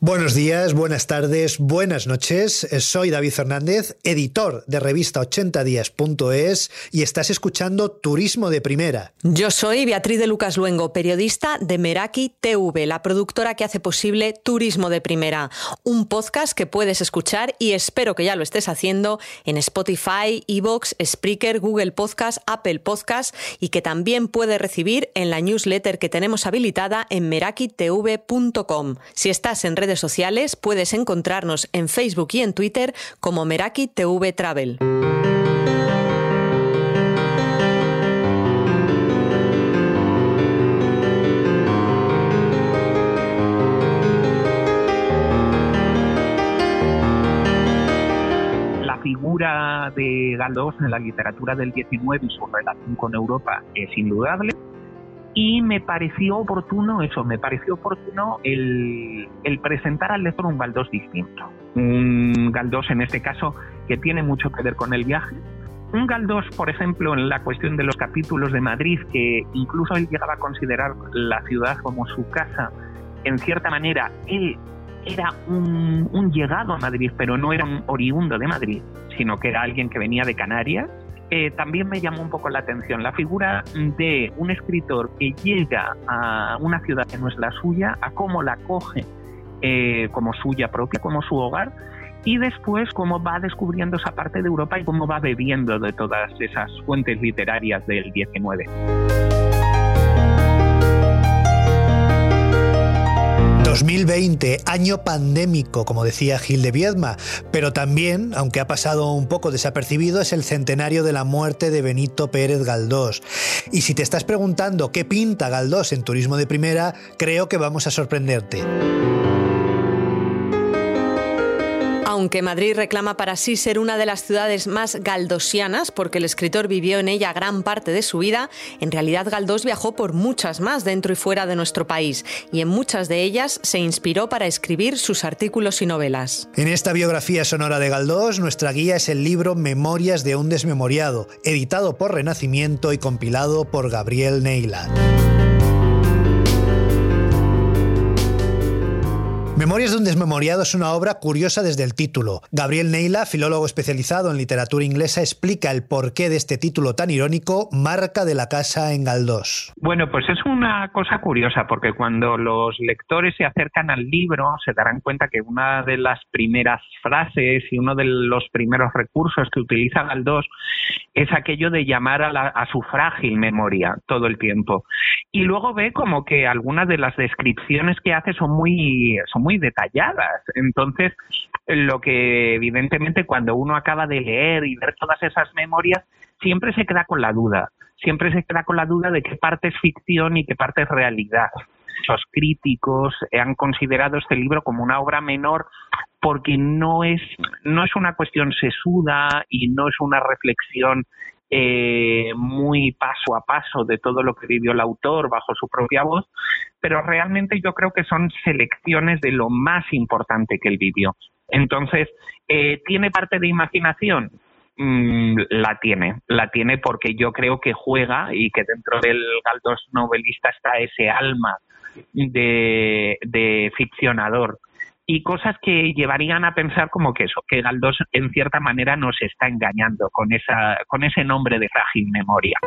Buenos días, buenas tardes, buenas noches. Soy David Fernández, editor de revista 80días.es y estás escuchando Turismo de Primera. Yo soy Beatriz de Lucas Luengo, periodista de Meraki TV, la productora que hace posible Turismo de Primera, un podcast que puedes escuchar y espero que ya lo estés haciendo en Spotify, Evox, Spreaker, Google Podcast, Apple Podcast y que también puedes recibir en la newsletter que tenemos habilitada en merakitv.com. Si estás en sociales puedes encontrarnos en Facebook y en Twitter como Meraki TV Travel. La figura de Galdós en la literatura del 19 y su relación con Europa es indudable y me pareció oportuno eso, me pareció oportuno el, presentar al lector un Galdós distinto. Un Galdós en este caso que tiene mucho que ver con el viaje. Un Galdós, por ejemplo, en la cuestión de los capítulos de Madrid, que incluso él llegaba a considerar la ciudad como su casa, en cierta manera, él era un, un llegado a Madrid, pero no era un oriundo de Madrid, sino que era alguien que venía de Canarias eh, también me llamó un poco la atención la figura de un escritor que llega a una ciudad que no es la suya, a cómo la coge eh, como suya propia, como su hogar, y después cómo va descubriendo esa parte de Europa y cómo va bebiendo de todas esas fuentes literarias del 19. 2020, año pandémico, como decía Gil de Viedma, pero también, aunque ha pasado un poco desapercibido, es el centenario de la muerte de Benito Pérez Galdós. Y si te estás preguntando qué pinta Galdós en turismo de primera, creo que vamos a sorprenderte. Aunque Madrid reclama para sí ser una de las ciudades más galdosianas, porque el escritor vivió en ella gran parte de su vida, en realidad Galdós viajó por muchas más dentro y fuera de nuestro país, y en muchas de ellas se inspiró para escribir sus artículos y novelas. En esta biografía sonora de Galdós, nuestra guía es el libro Memorias de un desmemoriado, editado por Renacimiento y compilado por Gabriel Neila. Memorias de un desmemoriado es una obra curiosa desde el título. Gabriel Neila, filólogo especializado en literatura inglesa, explica el porqué de este título tan irónico, Marca de la Casa en Galdós. Bueno, pues es una cosa curiosa, porque cuando los lectores se acercan al libro, se darán cuenta que una de las primeras frases y uno de los primeros recursos que utiliza Galdós es aquello de llamar a, a su frágil memoria todo el tiempo. Y luego ve como que algunas de las descripciones que hace son muy, son muy detalladas. Entonces, lo que evidentemente cuando uno acaba de leer y ver todas esas memorias, siempre se queda con la duda, siempre se queda con la duda de qué parte es ficción y qué parte es realidad. Los críticos han considerado este libro como una obra menor porque no es, no es una cuestión sesuda y no es una reflexión eh, muy paso a paso de todo lo que vivió el autor bajo su propia voz, pero realmente yo creo que son selecciones de lo más importante que él vivió. Entonces, eh, ¿tiene parte de imaginación? Mm, la tiene, la tiene porque yo creo que juega y que dentro del Galdós novelista está ese alma de, de ficcionador y cosas que llevarían a pensar como que eso, que Galdós en cierta manera nos está engañando con, esa, con ese nombre de frágil memoria.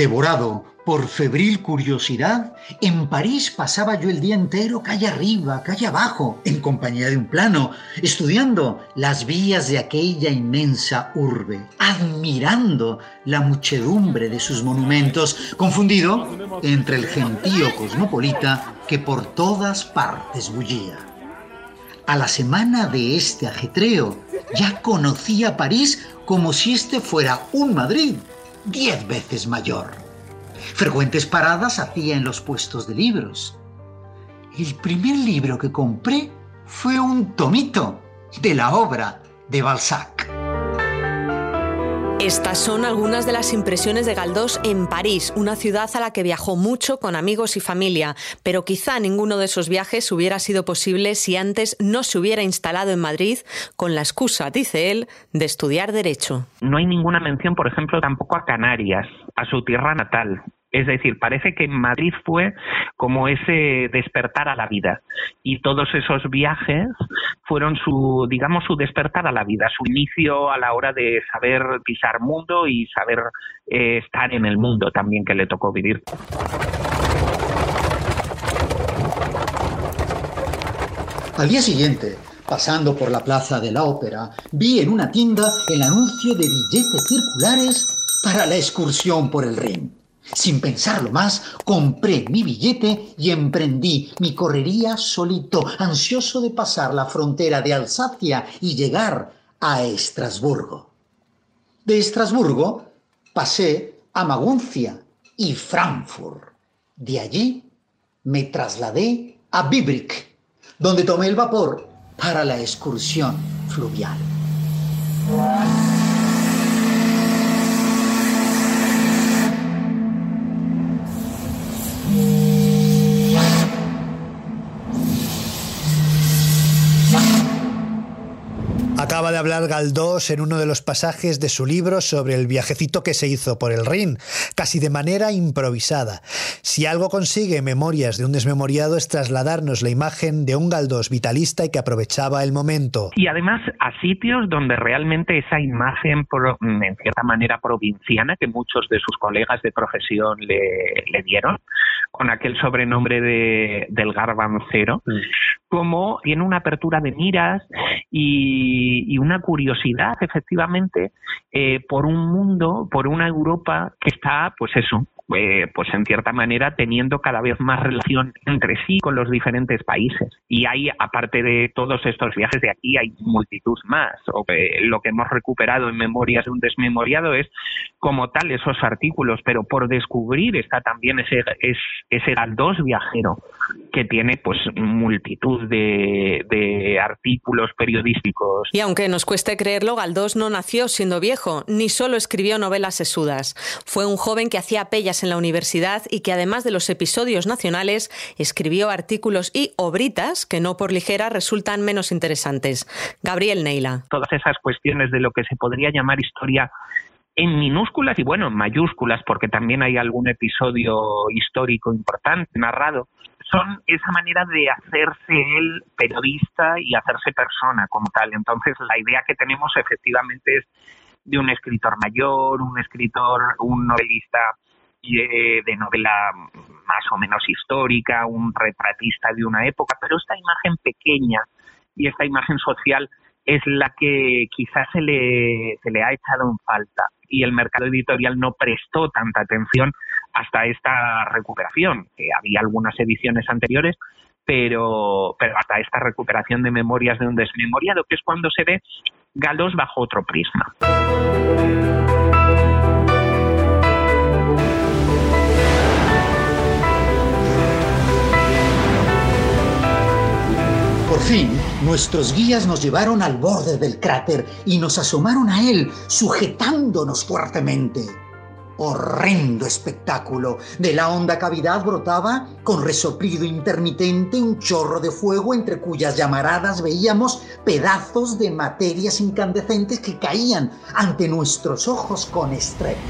Devorado por febril curiosidad, en París pasaba yo el día entero calle arriba, calle abajo, en compañía de un plano, estudiando las vías de aquella inmensa urbe, admirando la muchedumbre de sus monumentos, confundido entre el gentío cosmopolita que por todas partes bullía. A la semana de este ajetreo, ya conocía París como si este fuera un Madrid diez veces mayor. Frecuentes paradas hacía en los puestos de libros. El primer libro que compré fue un tomito de la obra de Balzac. Estas son algunas de las impresiones de Galdós en París, una ciudad a la que viajó mucho con amigos y familia, pero quizá ninguno de esos viajes hubiera sido posible si antes no se hubiera instalado en Madrid con la excusa, dice él, de estudiar Derecho. No hay ninguna mención, por ejemplo, tampoco a Canarias, a su tierra natal. Es decir, parece que Madrid fue como ese despertar a la vida y todos esos viajes fueron su, digamos, su despertar a la vida, su inicio a la hora de saber pisar mundo y saber eh, estar en el mundo también que le tocó vivir. Al día siguiente, pasando por la plaza de la ópera, vi en una tienda el anuncio de billetes circulares para la excursión por el Rin. Sin pensarlo más, compré mi billete y emprendí mi correría solito, ansioso de pasar la frontera de Alsacia y llegar a Estrasburgo. De Estrasburgo pasé a Maguncia y Frankfurt. De allí me trasladé a Biebrich, donde tomé el vapor para la excursión fluvial. De hablar Galdós en uno de los pasajes de su libro sobre el viajecito que se hizo por el Rin, casi de manera improvisada. Si algo consigue Memorias de un desmemoriado es trasladarnos la imagen de un Galdós vitalista y que aprovechaba el momento. Y además a sitios donde realmente esa imagen, en cierta manera provinciana, que muchos de sus colegas de profesión le, dieron, con aquel sobrenombre de, del garbancero, mm. como tiene una apertura de miras y y, una curiosidad, efectivamente, eh, por un mundo, por una Europa que está, pues eso, eh, pues en cierta manera teniendo cada vez más relación entre sí con los diferentes países. Y hay, aparte de todos estos viajes de aquí, hay multitud más. O, lo que hemos recuperado en Memorias de un desmemoriado es como tal esos artículos, pero por descubrir está también ese, es, ese Galdós viajero que tiene pues multitud de, de artículos periodísticos. Y aunque nos cueste creerlo, Galdós no nació siendo viejo, ni solo escribió novelas sesudas. Fue un joven que hacía pellas en la universidad y que además de los episodios nacionales escribió artículos y obritas que no por ligera resultan menos interesantes. Gabriel Neila. Todas esas cuestiones de lo que se podría llamar historia en minúsculas y bueno, en mayúsculas, porque también hay algún episodio histórico importante narrado, son esa manera de hacerse él periodista y hacerse persona como tal. Entonces, la idea que tenemos efectivamente es de un escritor mayor, un escritor, un novelista de novela más o menos histórica, un retratista de una época, pero esta imagen pequeña y esta imagen social es la que quizás se le, se le ha echado en falta y el mercado editorial no prestó tanta atención hasta esta recuperación, que había algunas ediciones anteriores, pero, pero hasta esta recuperación de memorias de un desmemoriado, que es cuando se ve Galos bajo otro prisma. Nuestros guías nos llevaron al borde del cráter y nos asomaron a él, sujetándonos fuertemente. Horrendo espectáculo. De la honda cavidad brotaba, con resoplido intermitente, un chorro de fuego entre cuyas llamaradas veíamos pedazos de materias incandescentes que caían ante nuestros ojos con estrépito.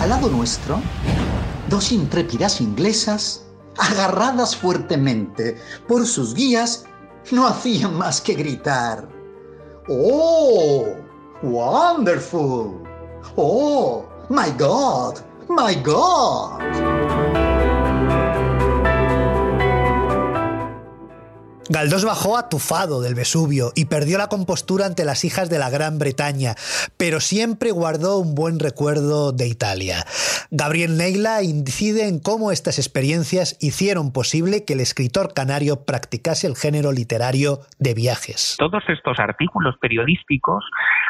Al lado nuestro, dos intrépidas inglesas agarradas fuertemente por sus guías, no hacían más que gritar. ¡Oh! ¡Wonderful! ¡Oh! ¡My God! ¡My God! Galdós bajó atufado del Vesubio y perdió la compostura ante las hijas de la Gran Bretaña, pero siempre guardó un buen recuerdo de Italia. Gabriel Neila incide en cómo estas experiencias hicieron posible que el escritor canario practicase el género literario de viajes. Todos estos artículos periodísticos,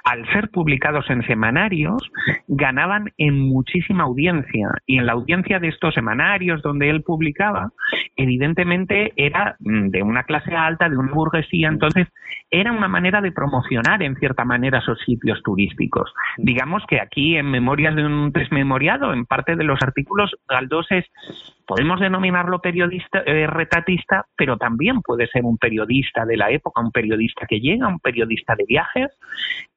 al ser publicados en semanarios, ganaban en muchísima audiencia. Y en la audiencia de estos semanarios donde él publicaba, evidentemente era mm, de una clase alta, de una burguesía, entonces era una manera de promocionar en cierta manera esos sitios turísticos. Digamos que aquí en Memorias de un desmemoriado, en parte de los artículos, Galdós es, podemos denominarlo periodista, eh, retratista, pero también puede ser un periodista de la época, un periodista que llega, un periodista de viajes,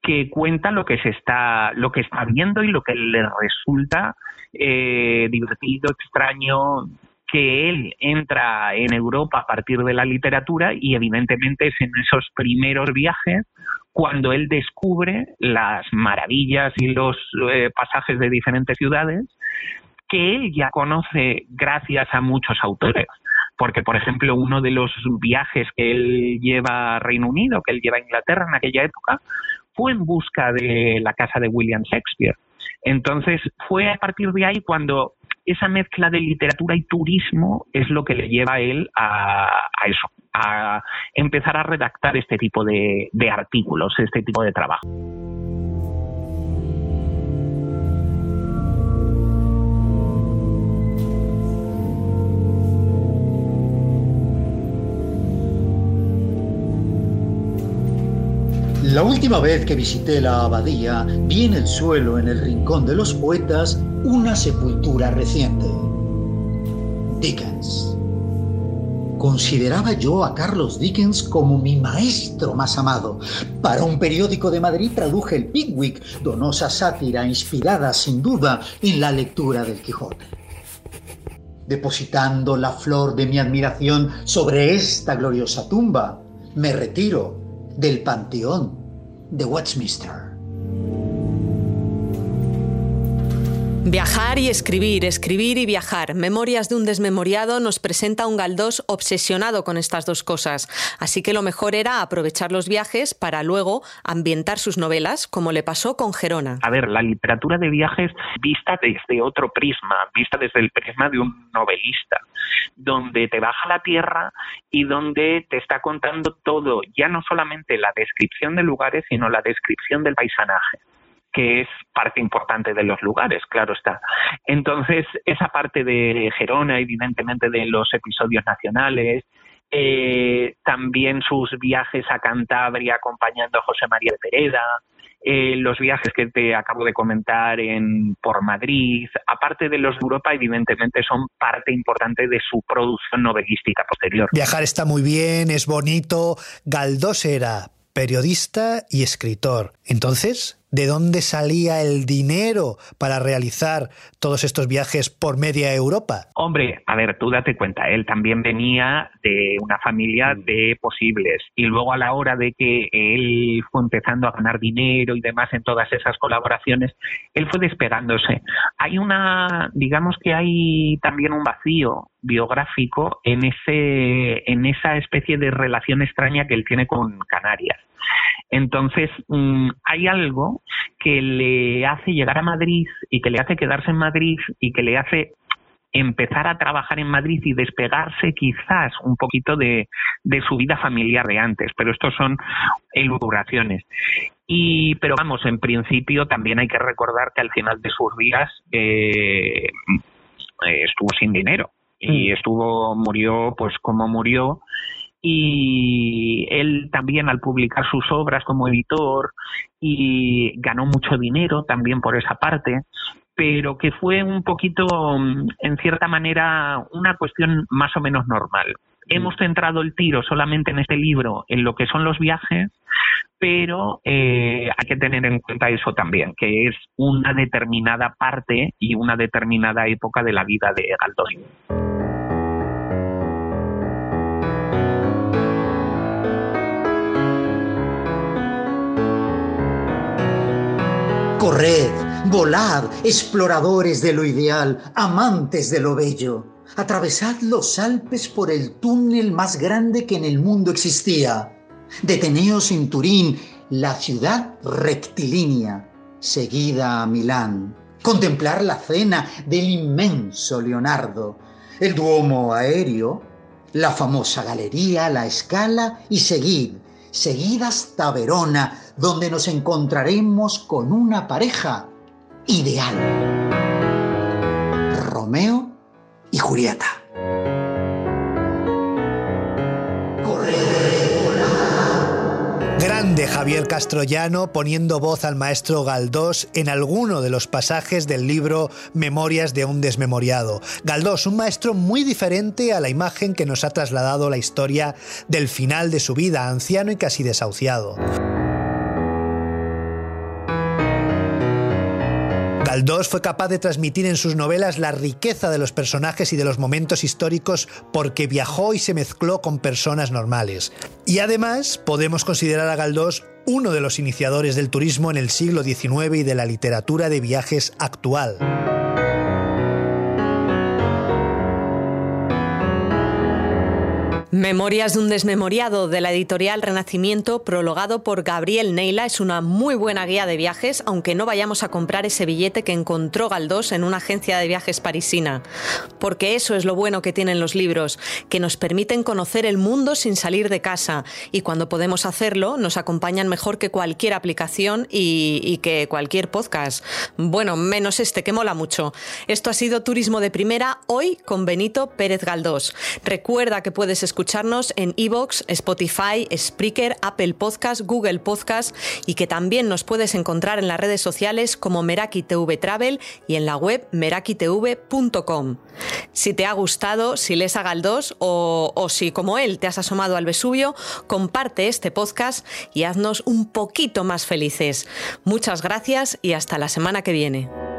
que cuenta lo que se está, lo que está viendo y lo que le resulta eh, divertido, extraño, que él entra en Europa a partir de la literatura y evidentemente es en esos primeros viajes cuando él descubre las maravillas y los eh, pasajes de diferentes ciudades que él ya conoce gracias a muchos autores. Porque, por ejemplo, uno de los viajes que él lleva a Reino Unido, que él lleva a Inglaterra en aquella época, fue en busca de la casa de William Shakespeare. Entonces, fue a partir de ahí cuando esa mezcla de literatura y turismo es lo que le lleva a él a, eso, a empezar a redactar este tipo de, de artículos, este tipo de trabajo. La última vez que visité la abadía, vi en el suelo, en el rincón de los poetas, una sepultura reciente. Dickens. Consideraba yo a Carlos Dickens como mi maestro más amado. Para un periódico de Madrid traduje el Pickwick, donosa sátira inspirada sin duda en la lectura del Quijote. Depositando la flor de mi admiración sobre esta gloriosa tumba, me retiro del panteón de Westminster. Viajar y escribir, escribir y viajar. Memorias de un desmemoriado nos presenta un Galdós obsesionado con estas dos cosas. Así que lo mejor era aprovechar los viajes para luego ambientar sus novelas, como le pasó con Gerona. A ver, la literatura de viajes vista desde otro prisma, vista desde el prisma de un novelista, donde te baja la tierra y donde te está contando todo, ya no solamente la descripción de lugares, sino la descripción del paisanaje que es parte importante de los lugares, claro está. Entonces, esa parte de Gerona, evidentemente de los episodios nacionales, eh, también sus viajes a Cantabria acompañando a José María de Pereda, eh, los viajes que te acabo de comentar en por Madrid, aparte de los de Europa, evidentemente son parte importante de su producción novelística posterior. Viajar está muy bien, es bonito. Galdós era periodista y escritor. Entonces, ¿de dónde salía el dinero para realizar todos estos viajes por media Europa? Hombre, a ver, tú date cuenta, él también venía de una familia mm. de posibles y luego a la hora de que él fue empezando a ganar dinero y demás en todas esas colaboraciones, él fue despegándose. Hay una, digamos que hay también un vacío biográfico en ese en esa especie de relación extraña que él tiene con Canarias. Entonces, mm, hay algo que le hace llegar a Madrid y que le hace quedarse en Madrid y que le hace empezar a trabajar en Madrid y despegarse quizás un poquito de, su vida familiar de antes, pero estos son elucubraciones. Y, pero vamos, en principio también hay que recordar que al final de sus días eh, estuvo sin dinero y mm. estuvo, murió pues como murió y él también al publicar sus obras como editor y ganó mucho dinero también por esa parte pero que fue un poquito en cierta manera una cuestión más o menos normal. Hemos centrado el tiro solamente en este libro en lo que son los viajes, pero eh, hay que tener en cuenta eso también, que es una determinada parte y una determinada época de la vida de Galdós. Corred, volad, exploradores de lo ideal, amantes de lo bello. Atravesad los Alpes por el túnel más grande que en el mundo existía. Deteneos en Turín, la ciudad rectilínea, seguida a Milán. contemplar la cena del inmenso Leonardo, el Duomo aéreo, la famosa galería, la escala y seguir, seguir hasta Verona, donde nos encontraremos con una pareja ideal. Romeo y Julieta. Grande Javier Castrollano poniendo voz al maestro Galdós en alguno de los pasajes del libro Memorias de un desmemoriado. Galdós, un maestro muy diferente a la imagen que nos ha trasladado la historia del final de su vida, anciano y casi desahuciado. Galdós fue capaz de transmitir en sus novelas la riqueza de los personajes y de los momentos históricos porque viajó y se mezcló con personas normales. Y además podemos considerar a Galdós uno de los iniciadores del turismo en el siglo XIX y de la literatura de viajes actual. Memorias de un desmemoriado de la editorial Renacimiento, prologado por Gabriel Neila, es una muy buena guía de viajes, aunque no vayamos a comprar ese billete que encontró Galdós en una agencia de viajes parisina. Porque eso es lo bueno que tienen los libros, que nos permiten conocer el mundo sin salir de casa, y cuando podemos hacerlo, nos acompañan mejor que cualquier aplicación y, y que cualquier podcast. Bueno, menos este, que mola mucho. Esto ha sido Turismo de Primera, hoy con Benito Pérez Galdós. Recuerda que puedes escuchar escucharnos en Evox, Spotify, Spreaker, Apple Podcast, Google Podcast y que también nos puedes encontrar en las redes sociales como Meraki TV Travel y en la web merakitv.com. Si te ha gustado, si les haga el 2 o, o si como él te has asomado al Vesubio, comparte este podcast y haznos un poquito más felices. Muchas gracias y hasta la semana que viene.